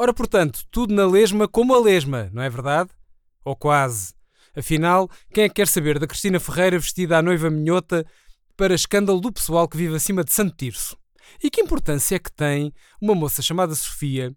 Ora, portanto, tudo na lesma como a lesma, não é verdade? Ou quase. Afinal, quem é que quer saber da Cristina Ferreira vestida à noiva minhota para escândalo do pessoal que vive acima de Santo Tirso? E que importância é que tem uma moça chamada Sofia,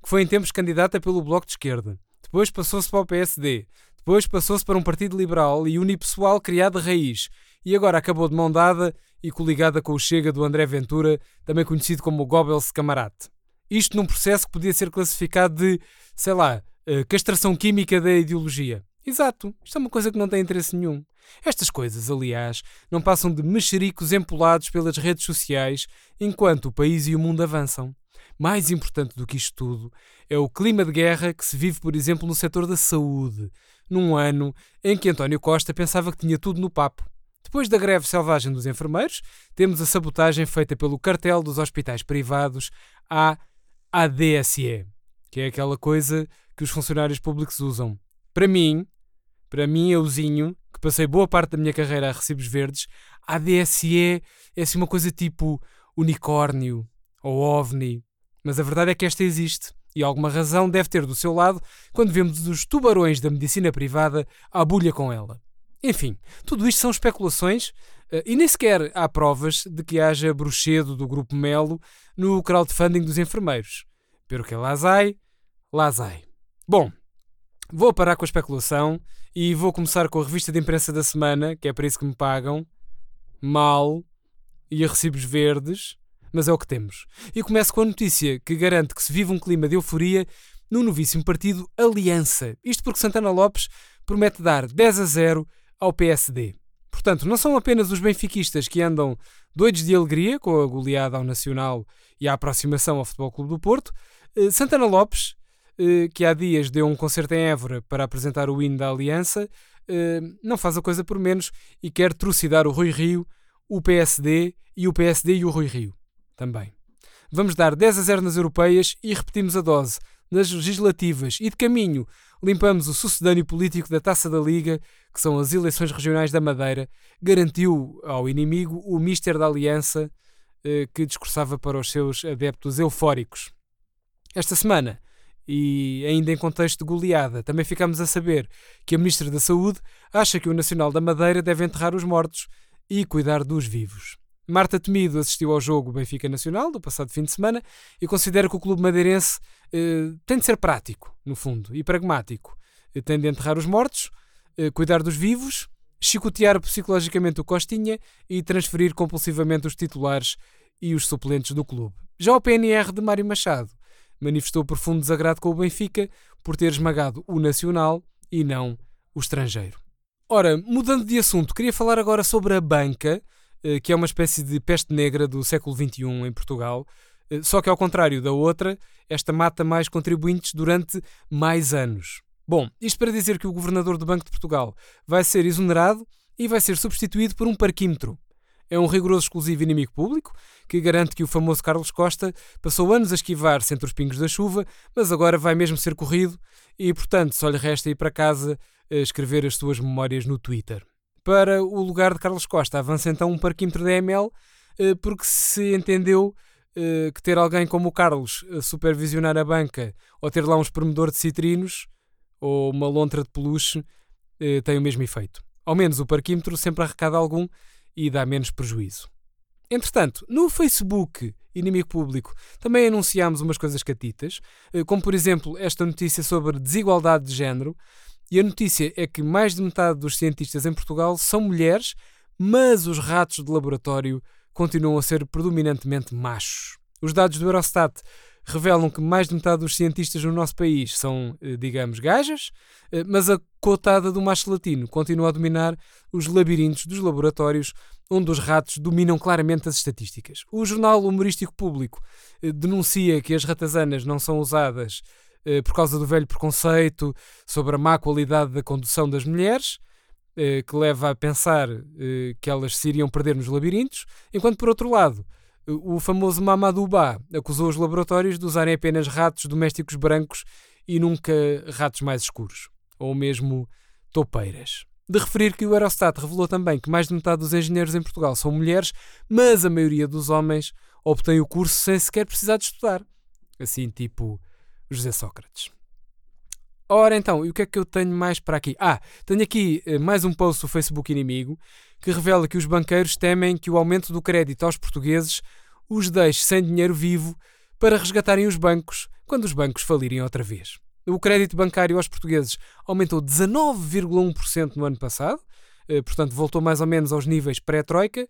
que foi em tempos candidata pelo Bloco de Esquerda, depois passou-se para o PSD, depois passou-se para um partido liberal e unipessoal criado de raiz, e agora acabou de mão dada e coligada com o Chega do André Ventura, também conhecido como Goebbels Camarate. Isto num processo que podia ser classificado de, sei lá, eh, castração química da ideologia. Exato, isto é uma coisa que não tem interesse nenhum. Estas coisas, aliás, não passam de mexericos empolados pelas redes sociais enquanto o país e o mundo avançam. Mais importante do que isto tudo é o clima de guerra que se vive, por exemplo, no setor da saúde, num ano em que António Costa pensava que tinha tudo no papo. Depois da greve selvagem dos enfermeiros, temos a sabotagem feita pelo cartel dos hospitais privados à ADSE, que é aquela coisa que os funcionários públicos usam. Para mim, para mim, euzinho, que passei boa parte da minha carreira a recibos verdes, ADSE é assim uma coisa tipo unicórnio ou ovni. Mas a verdade é que esta existe e alguma razão deve ter do seu lado quando vemos os tubarões da medicina privada à bulha com ela. Enfim, tudo isto são especulações e nem sequer há provas de que haja bruxedo do Grupo Melo no crowdfunding dos enfermeiros. Pero que lazai, lazai. Bom, vou parar com a especulação e vou começar com a revista de imprensa da semana, que é para isso que me pagam. Mal e a recibos verdes, mas é o que temos. E começo com a notícia que garante que se vive um clima de euforia no novíssimo partido Aliança. Isto porque Santana Lopes promete dar 10 a 0 ao PSD. Portanto, não são apenas os benfiquistas que andam doidos de alegria com a goleada ao Nacional e a aproximação ao Futebol Clube do Porto. Eh, Santana Lopes, eh, que há dias deu um concerto em Évora para apresentar o hino da Aliança, eh, não faz a coisa por menos e quer trucidar o Rui Rio, o PSD e o PSD e o Rui Rio também. Vamos dar 10 a 0 nas europeias e repetimos a dose nas legislativas e de caminho limpamos o sucedâneo político da Taça da Liga, que são as eleições regionais da Madeira, garantiu ao inimigo o Mister da Aliança, eh, que discursava para os seus adeptos eufóricos. Esta semana, e ainda em contexto de goleada, também ficamos a saber que a Ministra da Saúde acha que o Nacional da Madeira deve enterrar os mortos e cuidar dos vivos. Marta Temido assistiu ao jogo Benfica Nacional do passado fim de semana e considera que o clube madeirense eh, tem de ser prático, no fundo, e pragmático. Eh, tem de enterrar os mortos, eh, cuidar dos vivos, chicotear psicologicamente o Costinha e transferir compulsivamente os titulares e os suplentes do clube. Já o PNR de Mário Machado manifestou profundo desagrado com o Benfica por ter esmagado o nacional e não o estrangeiro. Ora, mudando de assunto, queria falar agora sobre a banca que é uma espécie de peste negra do século XXI em Portugal, eh, só que ao contrário da outra, esta mata mais contribuintes durante mais anos. Bom, isto para dizer que o governador do Banco de Portugal vai ser exonerado e vai ser substituído por um parquímetro. É um rigoroso exclusivo inimigo público que garante que o famoso Carlos Costa passou anos a esquivar-se entre os pingos da chuva, mas agora vai mesmo ser corrido e, portanto, só lhe resta ir para casa a escrever as suas memórias no Twitter para o lugar de Carlos Costa. Avança então um parquímetro da ML, eh, porque se entendeu eh, que ter alguém como o Carlos a supervisionar a banca ou ter lá um espremedor de citrinos ou uma lontra de peluche eh, tem o mesmo efeito. Ao menos o parquímetro sempre arrecada algum e dá menos prejuízo. Entretanto, no Facebook Inimigo Público também anunciámos umas coisas catitas, como por exemplo esta notícia sobre desigualdade de género, e a notícia é que mais de metade dos cientistas em Portugal são mulheres, mas os ratos de laboratório continuam a ser predominantemente machos. Os dados do Eurostat revelam que mais de metade dos cientistas no nosso país são, eh, digamos, gajas, eh, mas a cotada do macho latino continua a dominar os labirintos dos laboratórios, onde os ratos dominam claramente as estatísticas. O jornal humorístico público eh, denuncia que as ratazanas não são usadas por causa do velho preconceito sobre a má qualidade da condução das mulheres, eh, que leva a pensar eh, que elas se iriam perder nos labirintos, enquanto por outro lado, o famoso Mamadou Ba acusou os laboratórios de usarem apenas ratos domésticos brancos e nunca ratos mais escuros, ou mesmo topeiras. De referir que o Eurostat revelou também que mais de metade dos engenheiros em Portugal são mulheres, mas a maioria dos homens obtém o curso sem sequer precisar de estudar. Assim, tipo, José Sócrates. Ora então, e o que é que eu tenho mais para aqui? Ah, tenho aqui eh, mais um post do Facebook Inimigo que revela que os banqueiros temem que o aumento do crédito aos portugueses os deixe sem dinheiro vivo para resgatarem os bancos quando os bancos falirem outra vez. O crédito bancário aos portugueses aumentou 19,1% no ano passado, eh, portanto voltou mais ou menos aos níveis pré-troika.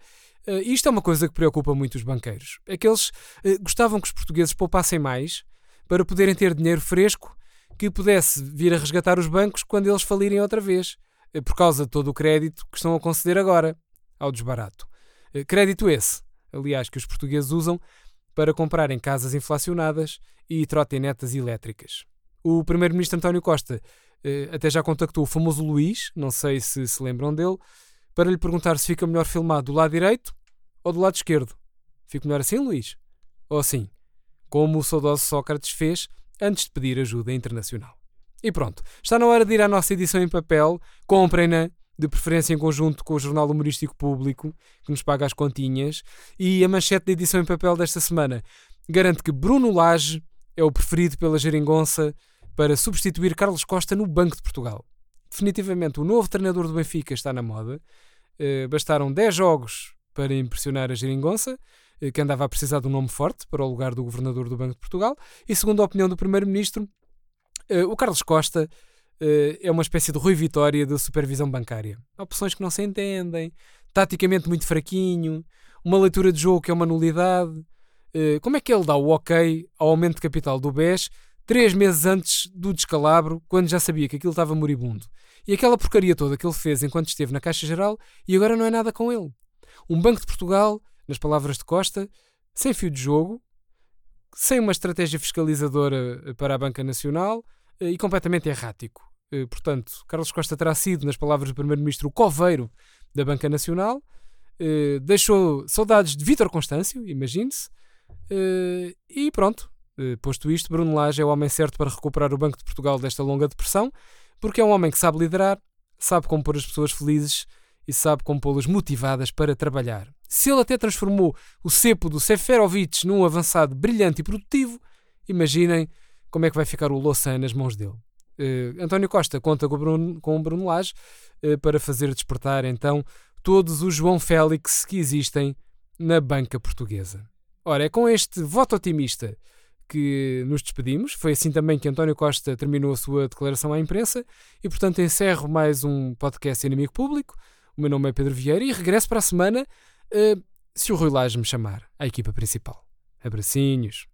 Eh, isto é uma coisa que preocupa muito os banqueiros. É que eles gostavam que os portugueses poupassem mais para poderem ter dinheiro fresco que pudesse vir a resgatar os bancos quando eles falirem outra vez, eh, por causa de todo o crédito que estão a conceder agora ao desbarato. Eh, crédito esse, aliás, que os portugueses usam para comprarem casas inflacionadas e trotinetas elétricas. O primeiro-ministro António Costa eh, até já contactou o famoso Luís, não sei se se lembram dele, para lhe perguntar se fica melhor filmado do lado direito ou do lado esquerdo. Fica melhor assim, Luís? Ou assim? Como o saudoso Sócrates fez antes de pedir ajuda internacional. E pronto, está na hora de ir à nossa edição em papel, comprem-na, de preferência em conjunto com o Jornal Humorístico Público, que nos paga as continhas, e a manchete da edição em papel desta semana garante que Bruno Lage é o preferido pela geringonça para substituir Carlos Costa no Banco de Portugal. Definitivamente, o novo treinador do Benfica está na moda. Uh, bastaram 10 jogos para impressionar a geringonça eh, que andava a precisar de um nome forte para o lugar do governador do Banco de Portugal, e segundo a opinião do primeiro-ministro, eh, o Carlos Costa eh, é uma espécie de Rui Vitória da supervisão bancária. Opções que não se entendem, taticamente muito fraquinho, uma leitura de jogo que é uma nulidade. Como é que ele dá o ok ao aumento de capital do BES três meses antes do descalabro, quando já sabia que aquilo estava moribundo? E aquela porcaria toda que ele fez enquanto esteve na Caixa Geral e agora não é nada com ele. Um Banco de Portugal nas palavras de Costa, sem fio de jogo, sem uma estratégia fiscalizadora eh, para a Banca Nacional eh, e completamente errático. Eh, portanto, Carlos Costa terá sido, nas palavras do Primeiro-Ministro, o coveiro da Banca Nacional, deixou saudades de Vítor Constâncio, imagine-se, e pronto. Posto isto, Bruno Lage é o homem certo para recuperar o Banco de Portugal desta longa depressão, porque é um homem que sabe liderar, sabe como pôr as pessoas felizes e sabe como pô-las motivadas para trabalhar. Se ele até transformou o cepo do Seferovic num avançado brilhante e produtivo, imaginem como é que vai ficar o Louçã nas mãos dele. Uh, António Costa conta com o Bruno, com o Bruno Lage uh, para fazer despertar então todos os João Félix que existem na banca portuguesa. Ora, é com este voto otimista que nos despedimos. Foi assim também que António Costa terminou a sua declaração à imprensa e, portanto, encerro mais um podcast Inimigo Público. O meu nome é Pedro Vieira e regresso para a semana uh, se o Rui Lage me chamar à equipa principal. Abracinhos.